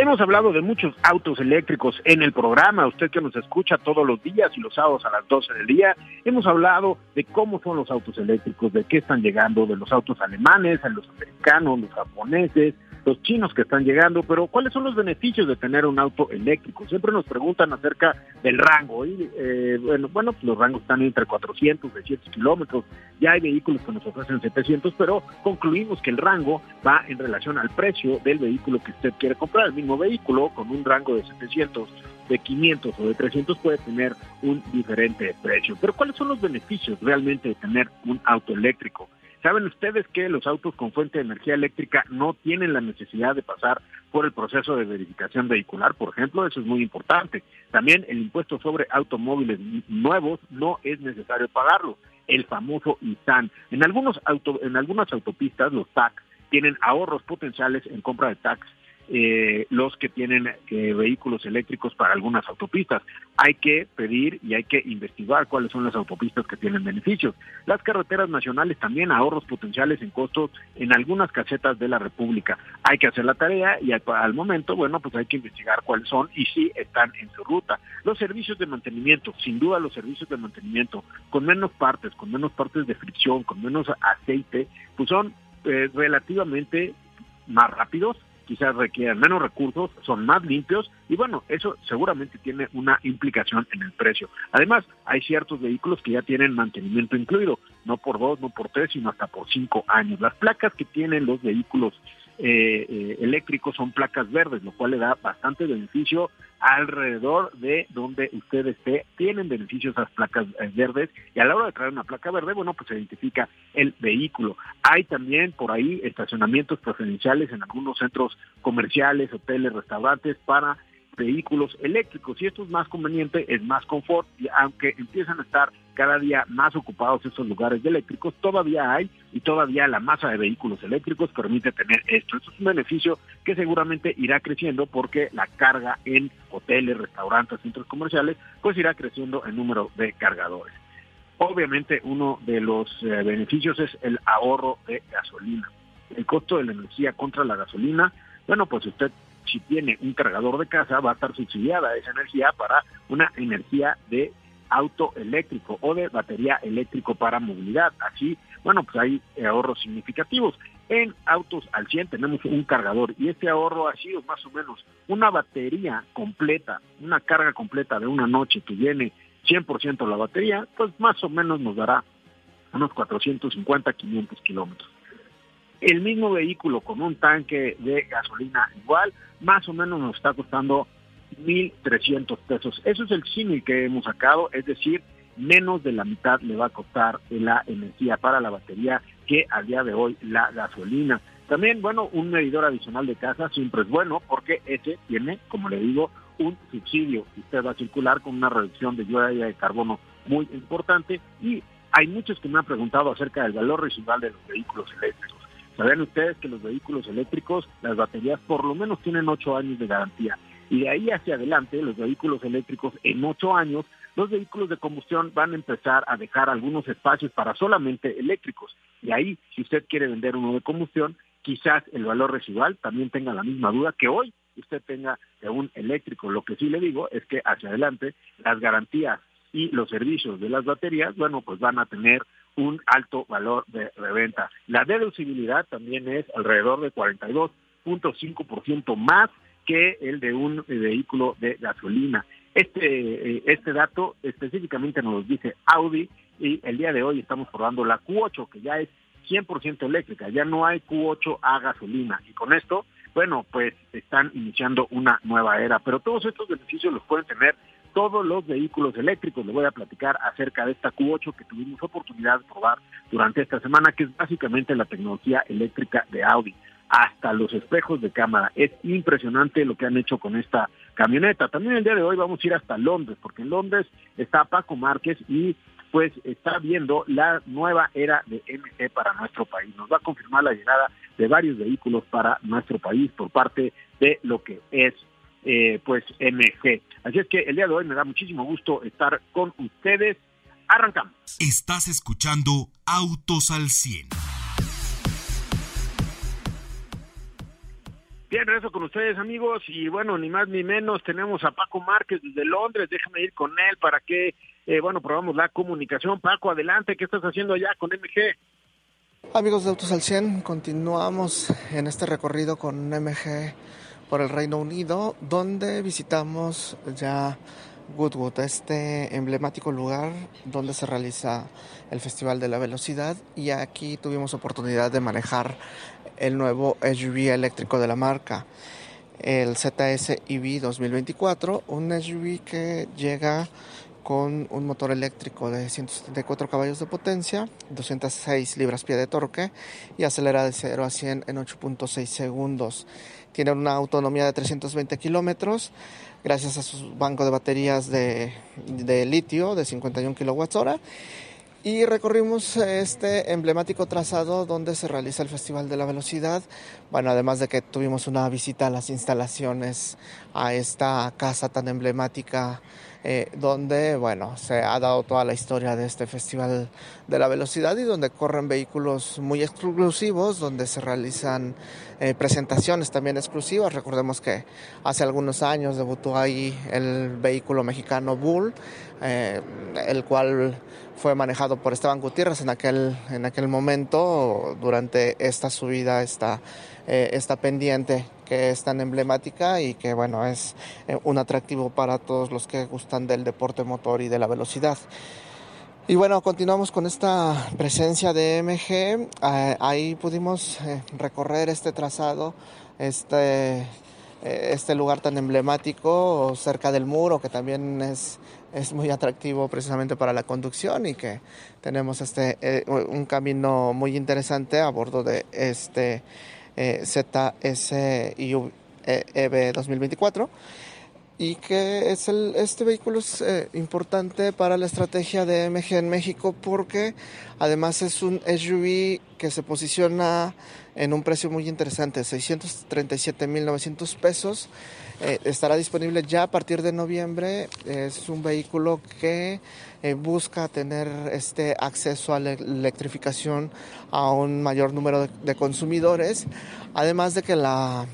Hemos hablado de muchos autos eléctricos en el programa, usted que nos escucha todos los días y los sábados a las 12 del día, hemos hablado de cómo son los autos eléctricos, de qué están llegando, de los autos alemanes, a los americanos, los japoneses, los chinos que están llegando, pero ¿cuáles son los beneficios de tener un auto eléctrico? Siempre nos preguntan acerca del rango. Y, eh, bueno, bueno, pues los rangos están entre 400, 600 kilómetros. Ya hay vehículos que nos ofrecen 700, pero concluimos que el rango va en relación al precio del vehículo que usted quiere comprar. El mismo vehículo con un rango de 700 de 500 o de 300 puede tener un diferente precio. Pero ¿cuáles son los beneficios realmente de tener un auto eléctrico? ¿Saben ustedes que los autos con fuente de energía eléctrica no tienen la necesidad de pasar por el proceso de verificación vehicular, por ejemplo? Eso es muy importante. También el impuesto sobre automóviles nuevos no es necesario pagarlo, el famoso ISAN. En, algunos auto, en algunas autopistas los TAC tienen ahorros potenciales en compra de tax eh, los que tienen eh, vehículos eléctricos para algunas autopistas. Hay que pedir y hay que investigar cuáles son las autopistas que tienen beneficios. Las carreteras nacionales también ahorros potenciales en costos en algunas casetas de la República. Hay que hacer la tarea y al, momento, bueno, pues hay que investigar cuáles son y si están en su ruta. Los servicios de mantenimiento, sin duda los servicios de mantenimiento, con menos partes, con menos partes de fricción, con menos aceite, pues son eh, relativamente más rápidos, quizás requieran menos recursos, son más limpios y bueno, eso seguramente tiene una implicación en el precio. Además, hay ciertos vehículos que ya tienen mantenimiento incluido, no por dos, no por tres, sino hasta por cinco años. Las placas que tienen los vehículos eh, eh, eléctricos son placas verdes, lo cual le da bastante beneficio alrededor de donde usted esté. Tienen beneficios esas placas eh, verdes y a la hora de traer una placa verde, bueno, pues se identifica el vehículo. Hay también por ahí estacionamientos preferenciales en algunos centros comerciales, hoteles, restaurantes para vehículos eléctricos y esto es más conveniente, es más confort y aunque empiezan a estar cada día más ocupados esos lugares de eléctricos, todavía hay y todavía la masa de vehículos eléctricos permite tener esto. Esto es un beneficio que seguramente irá creciendo porque la carga en hoteles, restaurantes, centros comerciales, pues irá creciendo el número de cargadores. Obviamente uno de los eh, beneficios es el ahorro de gasolina. El costo de la energía contra la gasolina, bueno, pues usted si tiene un cargador de casa, va a estar subsidiada esa energía para una energía de auto eléctrico o de batería eléctrico para movilidad. Así, bueno, pues hay ahorros significativos. En autos al 100 tenemos un cargador y este ahorro ha sido más o menos una batería completa, una carga completa de una noche que viene 100% la batería, pues más o menos nos dará unos 450, 500 kilómetros. El mismo vehículo con un tanque de gasolina igual, más o menos nos está costando 1.300 pesos. Eso es el símil que hemos sacado, es decir, menos de la mitad le va a costar la energía para la batería que a día de hoy la gasolina. También, bueno, un medidor adicional de casa siempre es bueno porque ese tiene, como le digo, un subsidio. Usted va a circular con una reducción de huella de carbono muy importante y hay muchos que me han preguntado acerca del valor residual de los vehículos eléctricos. Saben ustedes que los vehículos eléctricos, las baterías por lo menos tienen ocho años de garantía. Y de ahí hacia adelante, los vehículos eléctricos en ocho años, los vehículos de combustión van a empezar a dejar algunos espacios para solamente eléctricos. Y ahí, si usted quiere vender uno de combustión, quizás el valor residual también tenga la misma duda que hoy usted tenga de un eléctrico. Lo que sí le digo es que hacia adelante las garantías y los servicios de las baterías, bueno, pues van a tener un alto valor de reventa. La deducibilidad también es alrededor de 42.5% más que el de un vehículo de gasolina. Este, eh, este dato específicamente nos lo dice Audi y el día de hoy estamos probando la Q8 que ya es 100% eléctrica, ya no hay Q8 a gasolina y con esto, bueno, pues están iniciando una nueva era, pero todos estos beneficios los pueden tener todos los vehículos eléctricos. Le voy a platicar acerca de esta Q8 que tuvimos oportunidad de probar durante esta semana, que es básicamente la tecnología eléctrica de Audi. Hasta los espejos de cámara. Es impresionante lo que han hecho con esta camioneta. También el día de hoy vamos a ir hasta Londres, porque en Londres está Paco Márquez y pues está viendo la nueva era de MG para nuestro país. Nos va a confirmar la llegada de varios vehículos para nuestro país por parte de lo que es eh, pues MG. Así es que el día de hoy me da muchísimo gusto estar con ustedes. Arrancamos. Estás escuchando Autos al 100. Bien, regreso con ustedes amigos y bueno, ni más ni menos tenemos a Paco Márquez desde Londres, déjame ir con él para que, eh, bueno, probamos la comunicación. Paco, adelante, ¿qué estás haciendo allá con MG? Amigos de Autos al 100, continuamos en este recorrido con MG por el Reino Unido, donde visitamos ya Goodwood, este emblemático lugar donde se realiza el Festival de la Velocidad y aquí tuvimos oportunidad de manejar el nuevo SUV eléctrico de la marca, el ZS EV 2024, un SUV que llega con un motor eléctrico de 174 caballos de potencia, 206 libras-pie de torque y acelera de 0 a 100 en 8.6 segundos. Tiene una autonomía de 320 kilómetros gracias a su banco de baterías de, litio de 51 kWh y recorrimos este emblemático trazado donde se realiza el Festival de la Velocidad. Bueno, además de que tuvimos una visita a las instalaciones, a esta casa tan emblemática eh, donde bueno se ha dado toda la historia de este festival de la velocidad y donde corren vehículos muy exclusivos, donde se realizan eh, presentaciones también exclusivas. Recordemos que hace algunos años debutó ahí el vehículo mexicano Bull, eh, el cual fue manejado por Esteban Gutiérrez en aquel, en aquel momento durante esta subida, esta, esta pendiente que es tan emblemática y que bueno es eh, un atractivo para todos los que gustan del deporte motor y de la velocidad. Y bueno, continuamos con esta presencia de MG. Eh, ahí pudimos eh, recorrer este trazado, este, este lugar tan emblemático cerca del muro, que también es, es muy atractivo precisamente para la conducción y que tenemos este, un camino muy interesante a bordo de este eh, ZSIV EV 2024 y que es este vehículo es eh, importante para la estrategia de MG en México porque además es un SUV que se posiciona en un precio muy interesante, 637.900 pesos. Eh, estará disponible ya a partir de noviembre. Es un vehículo que eh, busca tener este acceso a la electrificación a un mayor número de, consumidores, además de que la,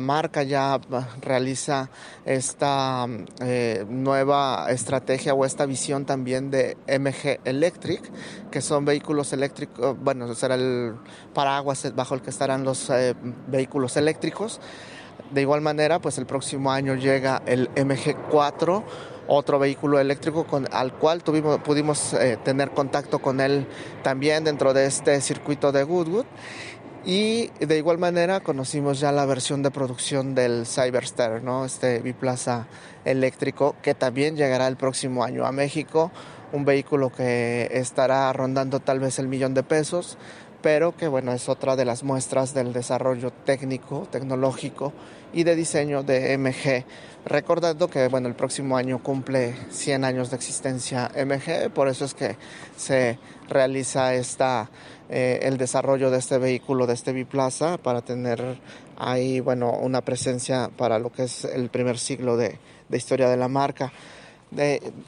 marca ya realiza esta eh, nueva estrategia o esta visión también de MG Electric, que son vehículos eléctricos, bueno, será el paraguas bajo el que estarán los eh, vehículos eléctricos. De igual manera, pues el próximo año llega el MG4 otro vehículo eléctrico con, al cual tuvimos, pudimos eh, tener contacto con él también dentro de este circuito de Goodwood. Y de igual manera conocimos ya la versión de producción del Cyberster, ¿no? este biplaza eléctrico que también llegará el próximo año a México. Un vehículo que estará rondando tal vez el millón de pesos, pero que bueno, es otra de las muestras del desarrollo técnico, tecnológico y de diseño de MG. Recordando que bueno, el próximo año cumple 100 años de existencia MG, por eso es que se realiza esta, eh, el desarrollo de este vehículo, de este biplaza, para tener ahí bueno, una presencia para lo que es el primer siglo de, de historia de la marca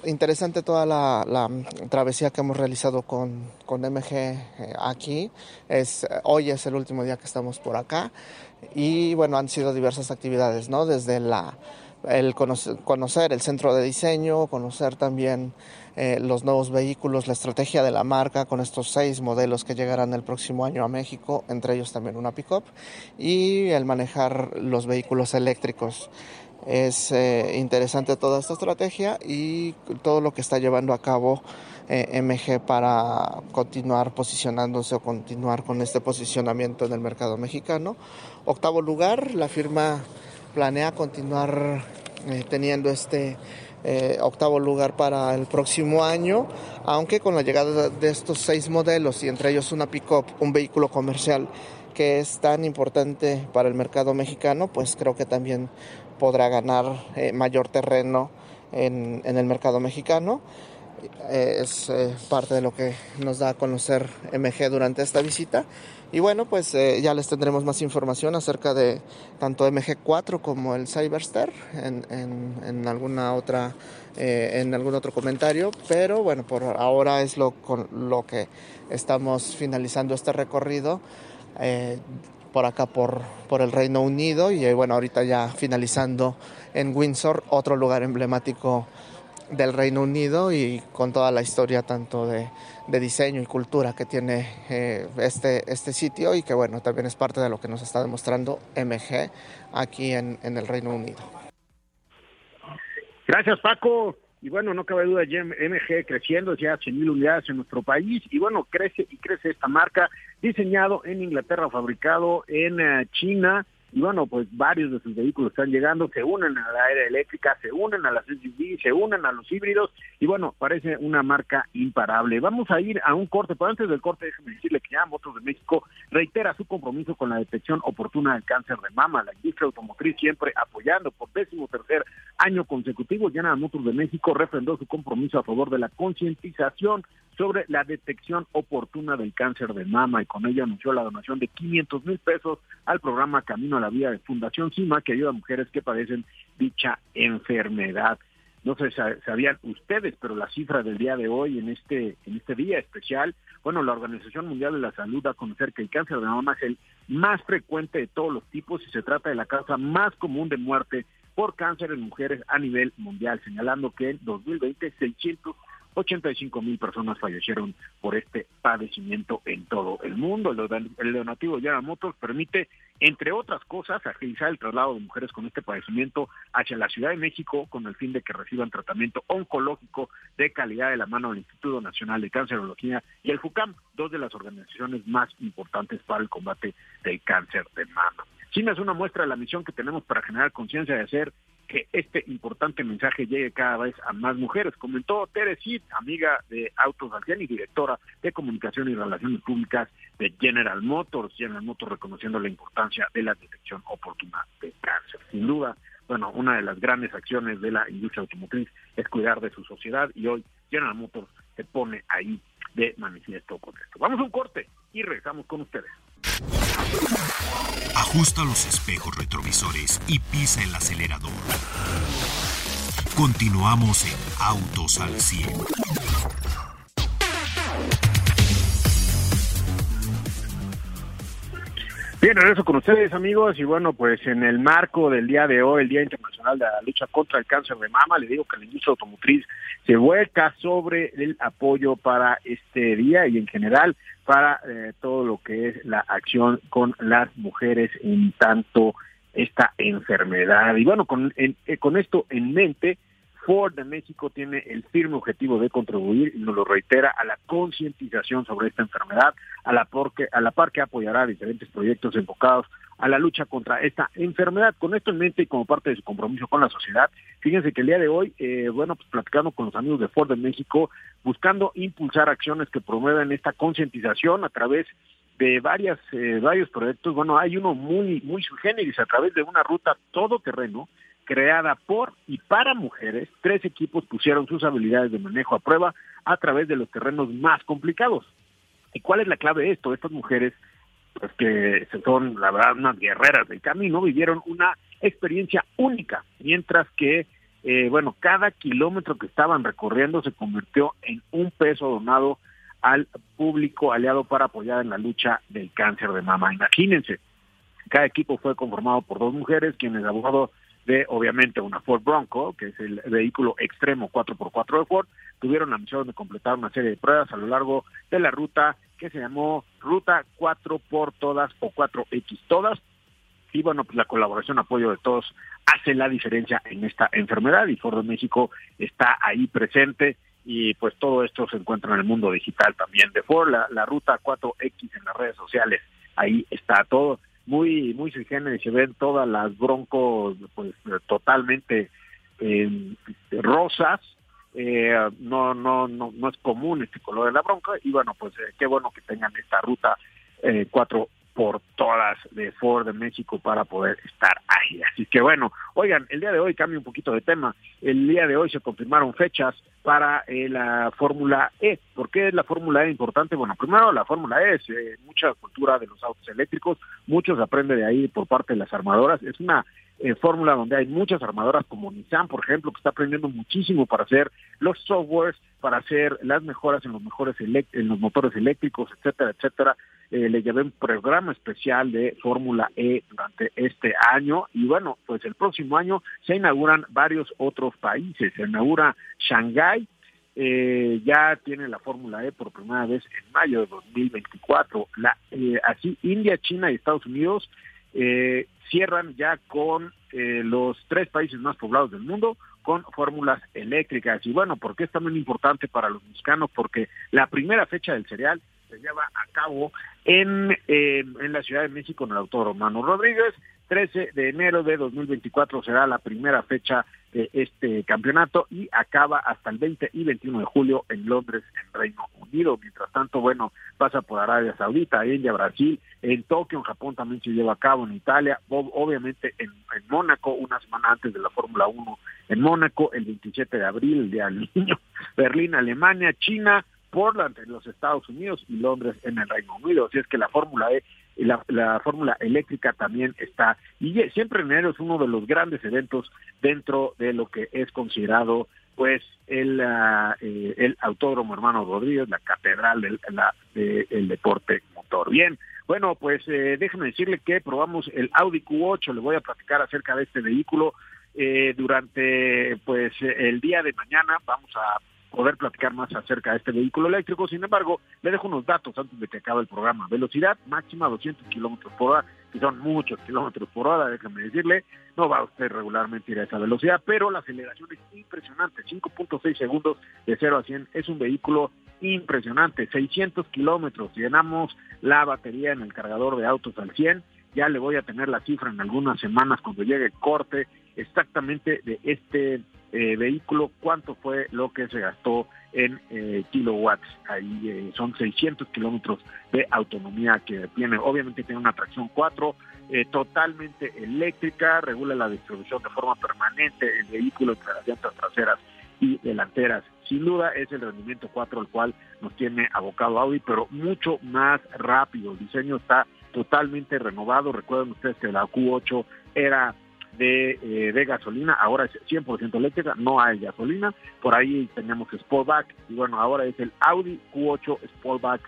interesante toda la, travesía que hemos realizado con, con MG eh, aquí. Es, hoy es el último día que estamos por acá y bueno, han sido diversas actividades, ¿no? Desde la, el conocer, el centro de diseño, conocer también eh, los nuevos vehículos, la estrategia de la marca con estos seis modelos que llegarán el próximo año a México, entre ellos también una pickup, y el manejar los vehículos eléctricos. Es eh, interesante toda esta estrategia y todo lo que está llevando a cabo eh, MG para continuar posicionándose o continuar con este posicionamiento en el mercado mexicano. Octavo lugar, la firma planea continuar eh, teniendo este octavo lugar para el próximo año, aunque con la llegada de estos seis modelos y entre ellos una pick-up, un vehículo comercial que es tan importante para el mercado mexicano, pues creo que también podrá ganar eh, mayor terreno en, en, el mercado mexicano. Eh, es eh, parte de lo que nos da a conocer MG durante esta visita. Y bueno, pues ya les tendremos más información acerca de tanto MG4 como el Cyberster en, en, en alguna otra, en algún otro comentario. Pero bueno, por ahora es lo, con lo que estamos finalizando este recorrido por acá por, por el Reino Unido y bueno, ahorita ya finalizando en Windsor, otro lugar emblemático del Reino Unido y con toda la historia tanto de, de diseño y cultura que tiene eh, este, este sitio y que bueno, también es parte de lo que nos está demostrando MG aquí en, en el Reino Unido. Gracias Paco. Y bueno, no cabe duda, MG creciendo ya 100 mil unidades en nuestro país. Y bueno, crece y crece esta marca, diseñado en Inglaterra, fabricado en uh, China y bueno, pues varios de sus vehículos están llegando, se unen a la era eléctrica, se unen a las SUV, se unen a los híbridos y bueno, parece una marca imparable. Vamos a ir a un corte, pero antes del corte déjeme decirle que ya Motos de México reitera su compromiso con la detección oportuna del cáncer de mama, la industria automotriz siempre apoyando por décimo tercer año consecutivo. General Motors de México refrendó su compromiso a favor de la concientización sobre la detección oportuna del cáncer de mama y con ello anunció la donación de 500 mil pesos al programa Camino a la Vida de Fundación CIMA que ayuda a mujeres que padecen dicha enfermedad. No sé si sabían ustedes, pero la cifra del día de hoy en este en este día especial, bueno, la Organización Mundial de la Salud da a conocer que el cáncer de mama es el más frecuente de todos los tipos y se trata de la causa más común de muerte por cáncer en mujeres a nivel mundial, señalando que en 2020 600 85 mil personas fallecieron por este padecimiento en todo el mundo. El donativo Motors permite, entre otras cosas, agilizar el traslado de mujeres con este padecimiento hacia la Ciudad de México con el fin de que reciban tratamiento oncológico de calidad de la mano del Instituto Nacional de Cancerología y el FUCAM, dos de las organizaciones más importantes para el combate del cáncer de mama. China es una muestra de la misión que tenemos para generar conciencia de hacer que este importante mensaje llegue cada vez a más mujeres. Comentó Tere amiga de Autos Algen y directora de Comunicación y Relaciones Públicas de General Motors. General Motors reconociendo la importancia de la detección oportuna de cáncer. Sin duda, bueno, una de las grandes acciones de la industria automotriz es cuidar de su sociedad y hoy General Motors se pone ahí de manifiesto con esto. Vamos a un corte y regresamos con ustedes. Ajusta los espejos retrovisores y pisa el acelerador. Continuamos en Autos al 100. Bien, regreso con ustedes amigos y bueno, pues en el marco del día de hoy, el Día Internacional de la Lucha contra el Cáncer de Mama, le digo que la industria automotriz se vuelca sobre el apoyo para este día y en general para eh, todo lo que es la acción con las mujeres en tanto esta enfermedad. Y bueno, con, en, eh, con esto en mente, Ford de México tiene el firme objetivo de contribuir, y nos lo reitera, a la concientización sobre esta enfermedad, a la, porque, a la par que apoyará diferentes proyectos enfocados a la lucha contra esta enfermedad. Con esto en mente y como parte de su compromiso con la sociedad, fíjense que el día de hoy, eh, bueno, pues platicando con los amigos de Ford de México, buscando impulsar acciones que promuevan esta concientización a través de varias eh, varios proyectos. Bueno, hay uno muy muy generis a través de una ruta todoterreno creada por y para mujeres, tres equipos pusieron sus habilidades de manejo a prueba a través de los terrenos más complicados. ¿Y cuál es la clave de esto? Estas mujeres, pues que son, la verdad, unas guerreras del camino, vivieron una experiencia única, mientras que, eh, bueno, cada kilómetro que estaban recorriendo se convirtió en un peso donado al público aliado para apoyar en la lucha del cáncer de mama. Imagínense, cada equipo fue conformado por dos mujeres, quienes a de obviamente una Ford Bronco, que es el vehículo extremo 4x4 de Ford, tuvieron la misión de completar una serie de pruebas a lo largo de la ruta que se llamó Ruta 4 por todas o 4X todas. Y bueno, pues la colaboración, apoyo de todos hace la diferencia en esta enfermedad y Ford de México está ahí presente. Y pues todo esto se encuentra en el mundo digital también de Ford, la, la ruta 4X en las redes sociales, ahí está todo muy muy sui se ven todas las broncos pues totalmente rosas, no, no, no, no es común este color de la bronca y bueno, pues qué bueno que tengan esta ruta 4 por todas de Ford de México para poder estar Así que bueno, oigan, el día de hoy cambia un poquito de tema. El día de hoy se confirmaron fechas para eh, la Fórmula E. ¿Por qué es la Fórmula E importante? Bueno, primero la Fórmula E es eh, mucha cultura de los autos eléctricos, muchos aprende de ahí por parte de las armadoras. Es una eh, fórmula donde hay muchas armadoras como Nissan, por ejemplo, que está aprendiendo muchísimo para hacer los softwares, para hacer las mejoras en los mejores en los motores eléctricos, etcétera, etcétera eh, le llevé un programa especial de Fórmula E durante este año y bueno, pues el próximo año se inauguran varios otros países, se inaugura Shanghái, eh, ya tiene la Fórmula E por primera vez en mayo de 2024, la, eh, así India, China y Estados Unidos eh, cierran ya con eh, los tres países más poblados del mundo con fórmulas eléctricas. Y bueno, ¿por qué es también importante para los mexicanos? Porque la primera fecha del cereal se lleva a cabo en, eh, en la Ciudad de México en el autor Romano Rodríguez. 13 de enero de 2024 será la primera fecha de este campeonato y acaba hasta el 20 y 21 de julio en Londres, en Reino Unido. Mientras tanto, bueno, pasa por Arabia Saudita, India, Brasil, en Tokio, en Japón también se lleva a cabo, en Italia, obviamente en, en Mónaco, una semana antes de la Fórmula 1 en Mónaco, el 27 de abril, el Día del Niño, Berlín, Alemania, China, Portland en los Estados Unidos y Londres en el Reino Unido. Así es que la Fórmula E la, la fórmula eléctrica también está. Y siempre enero es uno de los grandes eventos dentro de lo que es considerado pues el, uh, el Autódromo Hermano Rodríguez, la catedral del la, el deporte motor. Bien, bueno, pues eh, déjeme decirle que probamos el Audi Q8, le voy a platicar acerca de este vehículo eh, durante pues el día de mañana, vamos a poder platicar más acerca de este vehículo eléctrico. Sin embargo, le dejo unos datos antes de que acabe el programa. Velocidad máxima 200 kilómetros por hora, que son muchos kilómetros por hora, déjame decirle. No va usted regularmente ir a esa velocidad, pero la aceleración es impresionante. 5.6 segundos de 0 a 100 es un vehículo impresionante. 600 kilómetros. Llenamos la batería en el cargador de autos al 100. Ya le voy a tener la cifra en algunas semanas cuando llegue el corte exactamente de este eh, vehículo, cuánto fue lo que se gastó en eh, kilowatts. Ahí eh, son 600 kilómetros de autonomía que tiene. Obviamente tiene una tracción 4 totalmente eléctrica, regula la distribución de forma permanente el vehículo entre las llantas traseras y delanteras. Sin duda es el rendimiento 4 al cual nos tiene abocado Audi, pero mucho más rápido. El diseño está totalmente renovado. Recuerden ustedes que la Q8 era de, eh, de gasolina, ahora es 100% eléctrica, no hay gasolina, por ahí tenemos Sportback y bueno, ahora es el Audi Q8 Sportback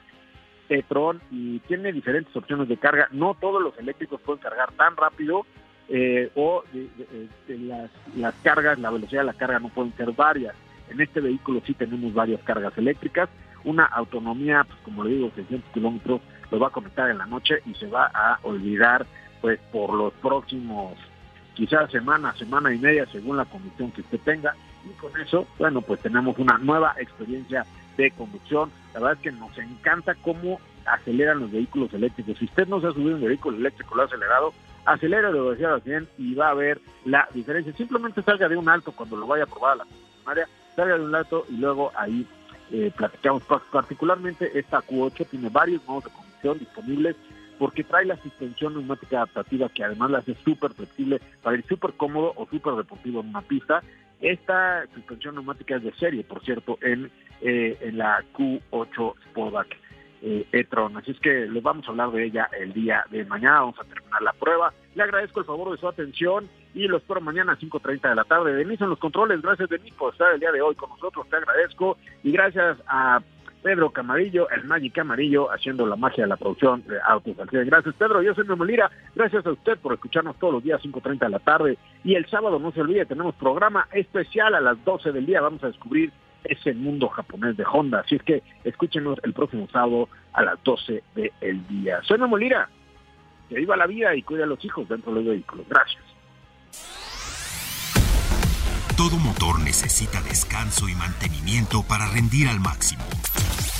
e-tron y tiene diferentes opciones de carga, no todos los eléctricos pueden cargar tan rápido eh, o las, las cargas, la velocidad de la carga no pueden ser varias. En este vehículo sí tenemos varias cargas eléctricas, una autonomía, pues como le digo, 600 kilómetros, lo va a conectar en la noche y se va a olvidar pues por los próximos quizás semana, semana y media, según la conducción que usted tenga. Y con eso, bueno, pues tenemos una nueva experiencia de conducción. La verdad es que nos encanta cómo aceleran los vehículos eléctricos. Si usted no se ha subido un vehículo eléctrico, lo ha acelerado, acelera lo decía bien y va a ver la diferencia. Simplemente salga de un alto cuando lo vaya a probar a la concesionaria, salga de un alto y luego ahí eh, platicamos. Particularmente esta Q8 tiene varios modos de conducción disponibles porque trae la suspensión neumática adaptativa que además la hace súper flexible para ir súper cómodo o súper deportivo en una pista. Esta suspensión neumática es de serie, por cierto, en, eh, en la Q8 Sportback eh, e-tron. Así es que les vamos a hablar de ella el día de mañana. Vamos a terminar la prueba. Le agradezco el favor de su atención y lo espero mañana a 5.30 de la tarde. Denise en los controles. Gracias, Denise, por estar el día de hoy con nosotros. Te agradezco. Y gracias a Pedro Camarillo, el Magic Camarillo, haciendo la magia de la producción de Autos Gracias, Pedro. Yo soy Memo Lira. Gracias a usted por escucharnos todos los días, 5.30 de la tarde. Y el sábado, no se olvide, tenemos programa especial a las 12 del día. Vamos a descubrir ese mundo japonés de Honda. Así es que escúchenos el próximo sábado a las 12 del día. Soy Memo Lira. Que viva la vida y cuida a los hijos dentro de los vehículos. Gracias. Todo motor necesita descanso y mantenimiento para rendir al máximo.